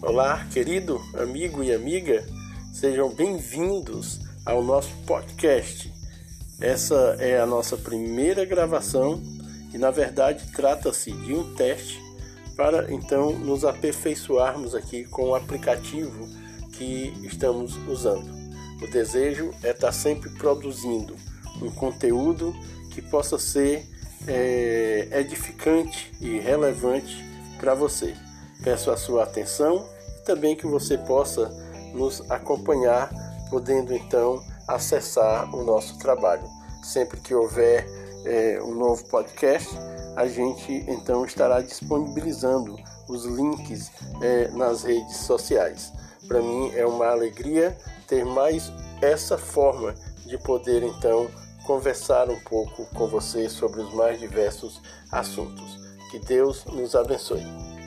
Olá, querido amigo e amiga, sejam bem-vindos ao nosso podcast. Essa é a nossa primeira gravação e, na verdade, trata-se de um teste para então nos aperfeiçoarmos aqui com o aplicativo que estamos usando. O desejo é estar sempre produzindo um conteúdo que possa ser é, edificante e relevante para você. Peço a sua atenção e também que você possa nos acompanhar, podendo então acessar o nosso trabalho. Sempre que houver é, um novo podcast, a gente então estará disponibilizando os links é, nas redes sociais. Para mim é uma alegria ter mais essa forma de poder então conversar um pouco com você sobre os mais diversos assuntos. Que Deus nos abençoe.